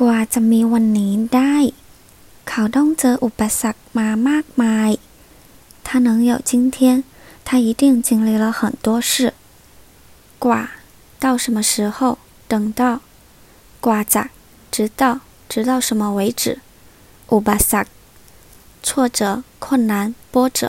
กว่าจะมีวันนี้ได้ เขาต้องเจออุปสรรคมามากมาย他能有今天他一定经历了很多事กว่า到什么时候等到กว่าจะ直到直到什么为止อุปสรรค挫折困难波折